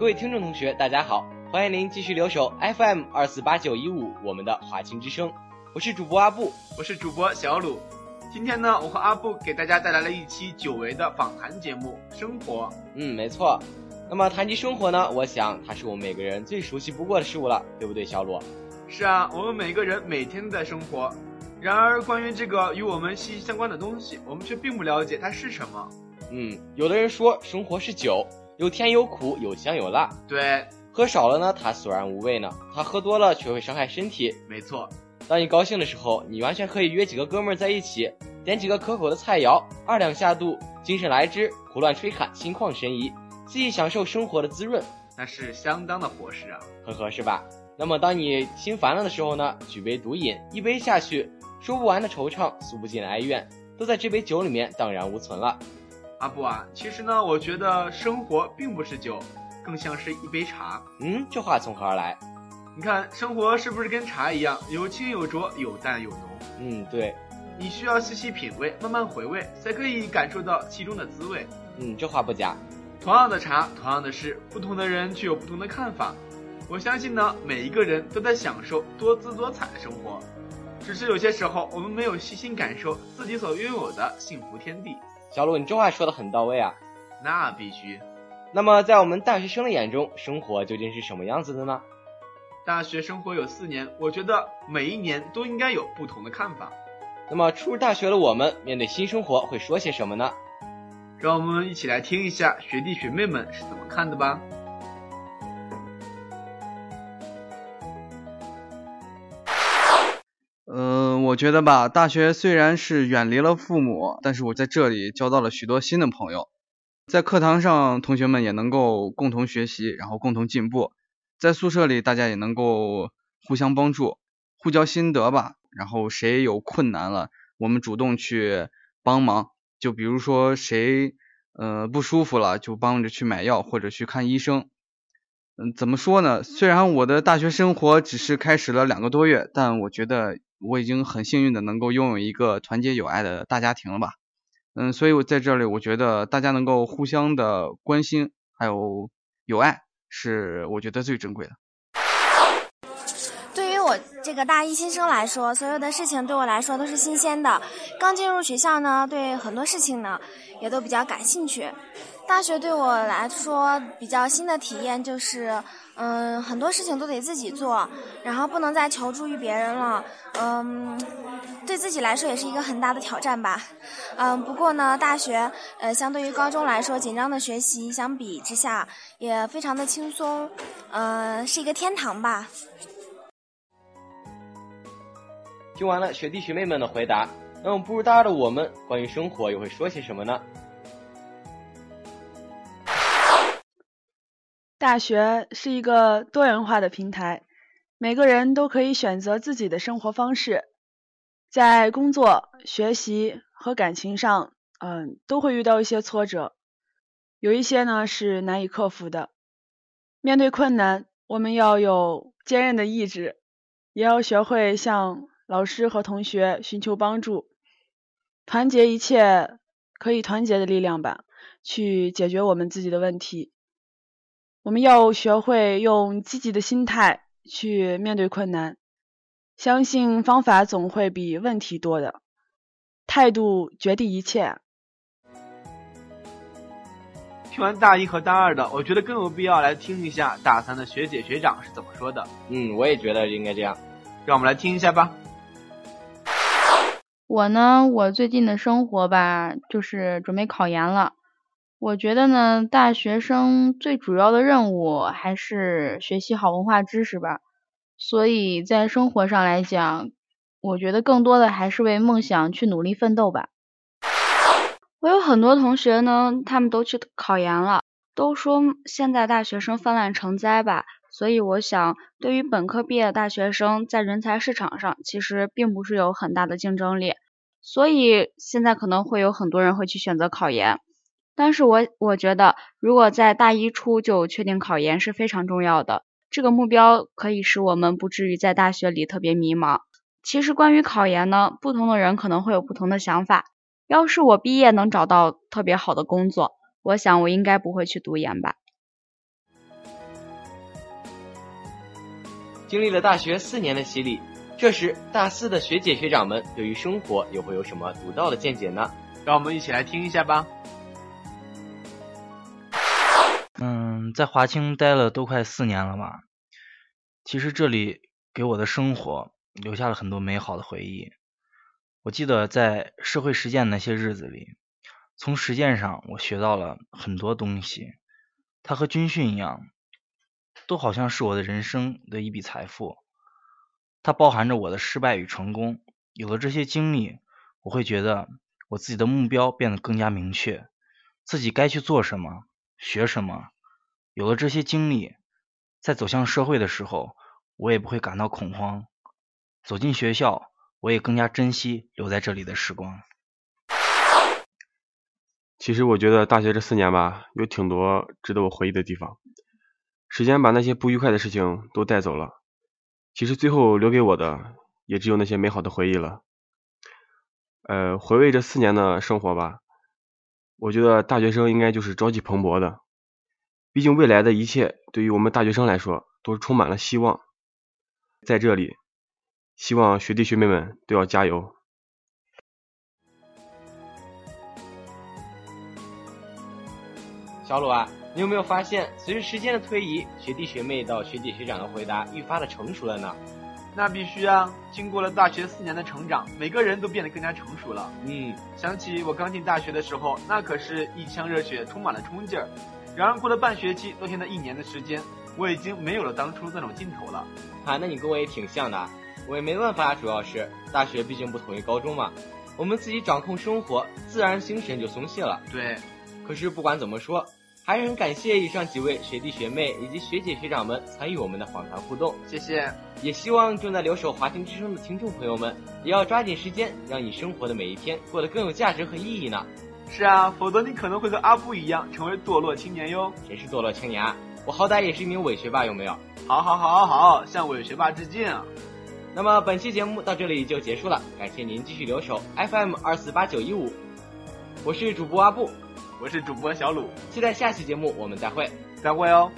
各位听众同学，大家好，欢迎您继续留守 FM 二四八九一五，我们的华清之声，我是主播阿布，我是主播小鲁。今天呢，我和阿布给大家带来了一期久违的访谈节目《生活》。嗯，没错。那么谈及生活呢，我想它是我们每个人最熟悉不过的事物了，对不对，小鲁？是啊，我们每个人每天都在生活。然而，关于这个与我们息息相关的东西，我们却并不了解它是什么。嗯，有的人说生活是酒。有甜有苦，有香有辣。对，喝少了呢，它索然无味呢；它喝多了，却会伤害身体。没错，当你高兴的时候，你完全可以约几个哥们儿在一起，点几个可口的菜肴，二两下肚，精神来之，胡乱吹侃，心旷神怡，肆意享受生活的滋润，那是相当的合适啊，很合适吧？那么当你心烦了的时候呢，举杯独饮，一杯下去，说不完的惆怅，诉不尽的哀怨，都在这杯酒里面荡然无存了。阿布啊，其实呢，我觉得生活并不是酒，更像是一杯茶。嗯，这话从何而来？你看，生活是不是跟茶一样，有清有浊，有淡有浓？嗯，对。你需要细细品味，慢慢回味，才可以感受到其中的滋味。嗯，这话不假。同样的茶，同样的事，不同的人却有不同的看法。我相信呢，每一个人都在享受多姿多彩的生活，只是有些时候我们没有细心感受自己所拥有的幸福天地。小鹿，你这话说的很到位啊！那必须。那么，在我们大学生的眼中，生活究竟是什么样子的呢？大学生活有四年，我觉得每一年都应该有不同的看法。那么，初入大学的我们，面对新生活会说些什么呢？让我们一起来听一下学弟学妹们是怎么看的吧。我觉得吧，大学虽然是远离了父母，但是我在这里交到了许多新的朋友。在课堂上，同学们也能够共同学习，然后共同进步。在宿舍里，大家也能够互相帮助，互交心得吧。然后谁有困难了，我们主动去帮忙。就比如说谁呃不舒服了，就帮着去买药或者去看医生。嗯，怎么说呢？虽然我的大学生活只是开始了两个多月，但我觉得。我已经很幸运的能够拥有一个团结友爱的大家庭了吧，嗯，所以我在这里，我觉得大家能够互相的关心，还有友爱，是我觉得最珍贵的。对于我这个大一新生来说，所有的事情对我来说都是新鲜的。刚进入学校呢，对很多事情呢，也都比较感兴趣。大学对我来说比较新的体验就是，嗯，很多事情都得自己做，然后不能再求助于别人了，嗯，对自己来说也是一个很大的挑战吧，嗯，不过呢，大学，呃，相对于高中来说，紧张的学习相比之下也非常的轻松，嗯，是一个天堂吧。听完了学弟学妹们的回答，那么步入大二的我们，关于生活又会说些什么呢？大学是一个多元化的平台，每个人都可以选择自己的生活方式，在工作、学习和感情上，嗯，都会遇到一些挫折，有一些呢是难以克服的。面对困难，我们要有坚韧的意志，也要学会向老师和同学寻求帮助，团结一切可以团结的力量吧，去解决我们自己的问题。我们要学会用积极的心态去面对困难，相信方法总会比问题多的，态度决定一切。听完大一和大二的，我觉得更有必要来听一下大三的学姐学长是怎么说的。嗯，我也觉得应该这样，让我们来听一下吧。我呢，我最近的生活吧，就是准备考研了。我觉得呢，大学生最主要的任务还是学习好文化知识吧。所以在生活上来讲，我觉得更多的还是为梦想去努力奋斗吧。我有很多同学呢，他们都去考研了，都说现在大学生泛滥成灾吧。所以我想，对于本科毕业的大学生，在人才市场上其实并不是有很大的竞争力。所以现在可能会有很多人会去选择考研。但是我我觉得，如果在大一初就确定考研是非常重要的，这个目标可以使我们不至于在大学里特别迷茫。其实关于考研呢，不同的人可能会有不同的想法。要是我毕业能找到特别好的工作，我想我应该不会去读研吧。经历了大学四年的洗礼，这时大四的学姐学长们对于生活又会有什么独到的见解呢？让我们一起来听一下吧。嗯，在华清待了都快四年了吧。其实这里给我的生活留下了很多美好的回忆。我记得在社会实践那些日子里，从实践上我学到了很多东西。它和军训一样，都好像是我的人生的一笔财富。它包含着我的失败与成功。有了这些经历，我会觉得我自己的目标变得更加明确，自己该去做什么。学什么？有了这些经历，在走向社会的时候，我也不会感到恐慌。走进学校，我也更加珍惜留在这里的时光。其实我觉得大学这四年吧，有挺多值得我回忆的地方。时间把那些不愉快的事情都带走了，其实最后留给我的，也只有那些美好的回忆了。呃，回味这四年的生活吧。我觉得大学生应该就是朝气蓬勃的，毕竟未来的一切对于我们大学生来说都是充满了希望。在这里，希望学弟学妹们都要加油。小鲁啊，你有没有发现，随着时间的推移，学弟学妹到学姐学长的回答愈发的成熟了呢？那必须啊！经过了大学四年的成长，每个人都变得更加成熟了。嗯，想起我刚进大学的时候，那可是一腔热血，充满了冲劲儿。然而过了半学期，到现在一年的时间，我已经没有了当初那种劲头了。啊，那你跟我也挺像的，我也没办法，主要是大学毕竟不同于高中嘛，我们自己掌控生活，自然精神就松懈了。对，可是不管怎么说。还是很感谢以上几位学弟学妹以及学姐学长们参与我们的访谈互动，谢谢。也希望正在留守华庭之声的听众朋友们，也要抓紧时间，让你生活的每一天过得更有价值和意义呢。是啊，否则你可能会和阿布一样，成为堕落青年哟。谁是堕落青年啊？我好歹也是一名伪学霸，有没有？好好好好好，向伪学霸致敬。那么本期节目到这里就结束了，感谢您继续留守 FM 二四八九一五，我是主播阿布。我是主播小鲁，期待下期节目，我们再会，再会哦。